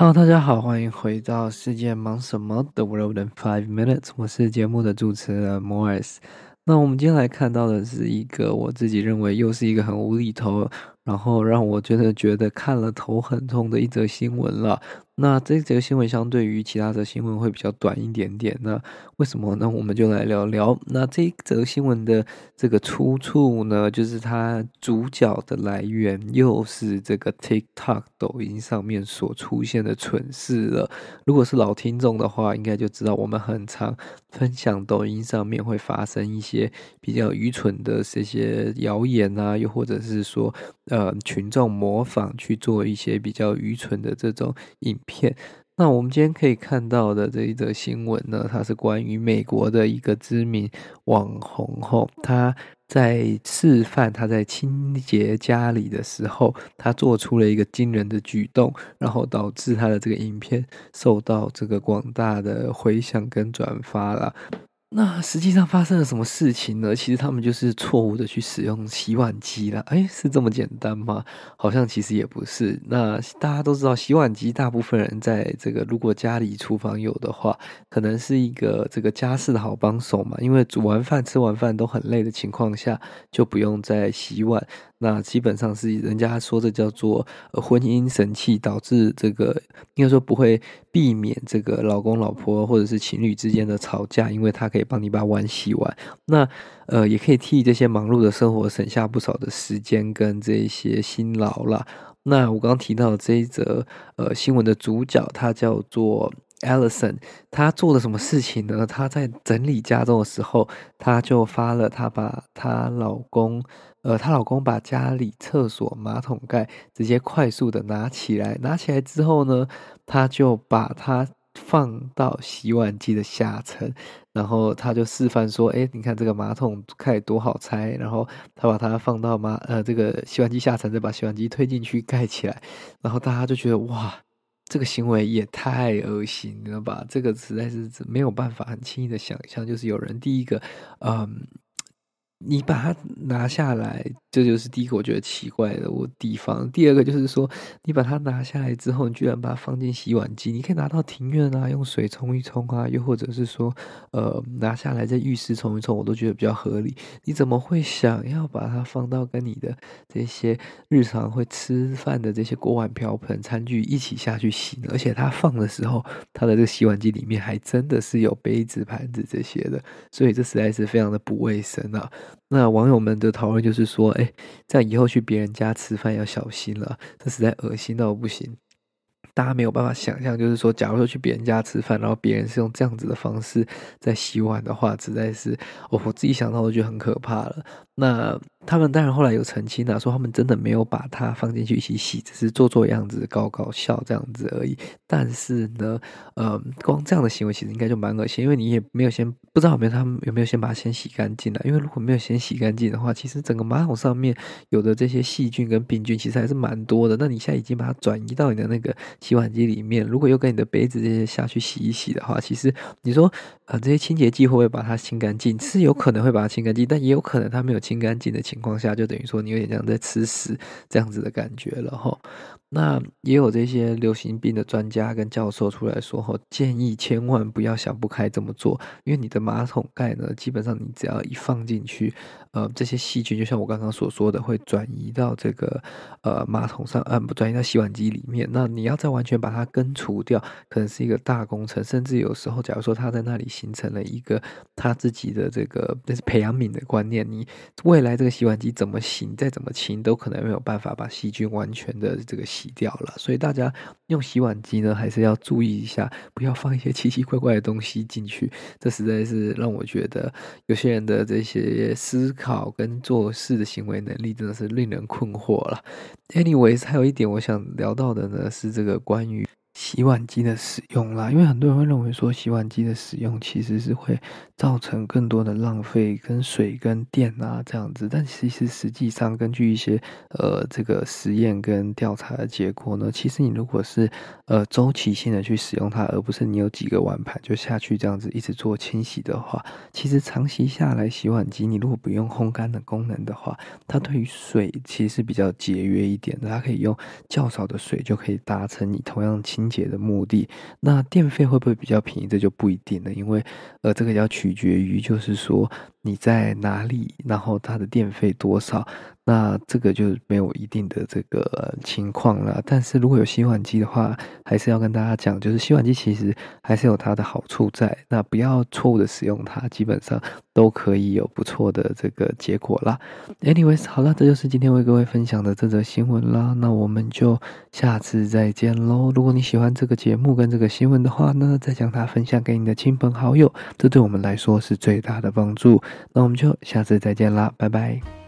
好大家好，欢迎回到世界忙什么？The World in Five Minutes，我是节目的主持人 Morris。那我们今天来看到的是一个我自己认为又是一个很无厘头，然后让我觉得觉得看了头很痛的一则新闻了。那这则新闻相对于其他的新闻会比较短一点点。那为什么呢？我们就来聊聊。那这则新闻的这个出处呢，就是它主角的来源又是这个 TikTok 抖音上面所出现的蠢事了。如果是老听众的话，应该就知道我们很常分享抖音上面会发生一些比较愚蠢的这些谣言啊，又或者是说呃群众模仿去做一些比较愚蠢的这种影片。那我们今天可以看到的这一则新闻呢，它是关于美国的一个知名网红后，他在示范他在清洁家里的时候，他做出了一个惊人的举动，然后导致他的这个影片受到这个广大的回响跟转发了。那实际上发生了什么事情呢？其实他们就是错误的去使用洗碗机了。诶，是这么简单吗？好像其实也不是。那大家都知道，洗碗机大部分人在这个如果家里厨房有的话，可能是一个这个家事的好帮手嘛。因为煮完饭、吃完饭都很累的情况下，就不用再洗碗。那基本上是人家说这叫做婚姻神器，导致这个应该说不会避免这个老公老婆或者是情侣之间的吵架，因为他可以帮你把碗洗完。那呃也可以替这些忙碌的生活省下不少的时间跟这些辛劳啦。那我刚刚提到的这一则呃新闻的主角，他叫做 Allison，他做了什么事情呢？他在整理家中的时候，他就发了他把她老公。呃，她老公把家里厕所马桶盖直接快速的拿起来，拿起来之后呢，他就把它放到洗碗机的下层，然后他就示范说：“哎，你看这个马桶盖多好拆。”然后他把它放到马呃这个洗碗机下层，再把洗碗机推进去盖起来，然后大家就觉得哇，这个行为也太恶心了吧！这个实在是没有办法很轻易的想象，就是有人第一个，嗯。你把它拿下来，这就是第一个我觉得奇怪的我地方。第二个就是说，你把它拿下来之后，你居然把它放进洗碗机，你可以拿到庭院啊，用水冲一冲啊，又或者是说，呃，拿下来在浴室冲一冲，我都觉得比较合理。你怎么会想要把它放到跟你的这些日常会吃饭的这些锅碗瓢盆、餐具一起下去洗呢？而且它放的时候，它的这个洗碗机里面还真的是有杯子、盘子这些的，所以这实在是非常的不卫生啊。那网友们的讨论就是说，哎，在以后去别人家吃饭要小心了，这实在恶心到不行。大家没有办法想象，就是说，假如说去别人家吃饭，然后别人是用这样子的方式在洗碗的话，实在是，哦，我自己想到我觉得很可怕了。那他们当然后来有澄清啊，说他们真的没有把它放进去一起洗，只是做做样子，搞搞笑这样子而已。但是呢，呃，光这样的行为其实应该就蛮恶心，因为你也没有先不知道有没有他们有没有先把它先洗干净了。因为如果没有先洗干净的话，其实整个马桶上面有的这些细菌跟病菌其实还是蛮多的。那你现在已经把它转移到你的那个洗碗机里面，如果又跟你的杯子这些下去洗一洗的话，其实你说啊、这些清洁剂会不会把它清干净？是有可能会把它清干净，但也有可能它没有清干净的情况下，就等于说你有点像在吃屎这样子的感觉了哈。那也有这些流行病的专家跟教授出来说，吼，建议千万不要想不开这么做，因为你的马桶盖呢，基本上你只要一放进去，呃，这些细菌就像我刚刚所说的，会转移到这个呃马桶上，呃，不转移到洗碗机里面。那你要再完全把它根除掉，可能是一个大工程，甚至有时候，假如说它在那里形成了一个他自己的这个那是培养皿的观念，你未来这个洗碗机怎么洗，再怎么清，都可能没有办法把细菌完全的这个洗。掉了，所以大家用洗碗机呢，还是要注意一下，不要放一些奇奇怪怪的东西进去。这实在是让我觉得有些人的这些思考跟做事的行为能力真的是令人困惑了。Anyways，还有一点我想聊到的呢，是这个关于。洗碗机的使用啦，因为很多人会认为说洗碗机的使用其实是会造成更多的浪费跟水跟电啊这样子，但其实实际上根据一些呃这个实验跟调查的结果呢，其实你如果是呃周期性的去使用它，而不是你有几个碗盘就下去这样子一直做清洗的话，其实长期下来洗碗机你如果不用烘干的功能的话，它对于水其实是比较节约一点的，它可以用较少的水就可以达成你同样清。解的目的。那电费会不会比较便宜？这就不一定了，因为呃，这个要取决于就是说你在哪里，然后它的电费多少。那这个就没有一定的这个情况了。但是如果有洗碗机的话，还是要跟大家讲，就是洗碗机其实还是有它的好处在。那不要错误的使用它，基本上都可以有不错的这个结果啦。Anyways，好了，这就是今天为各位分享的这则新闻啦。那我们就下次再见喽。如果你喜欢这个节目跟这个新闻的话呢，再将它分享给你的亲朋好友，这对我们来说是最大的帮助。那我们就下次再见啦，拜拜。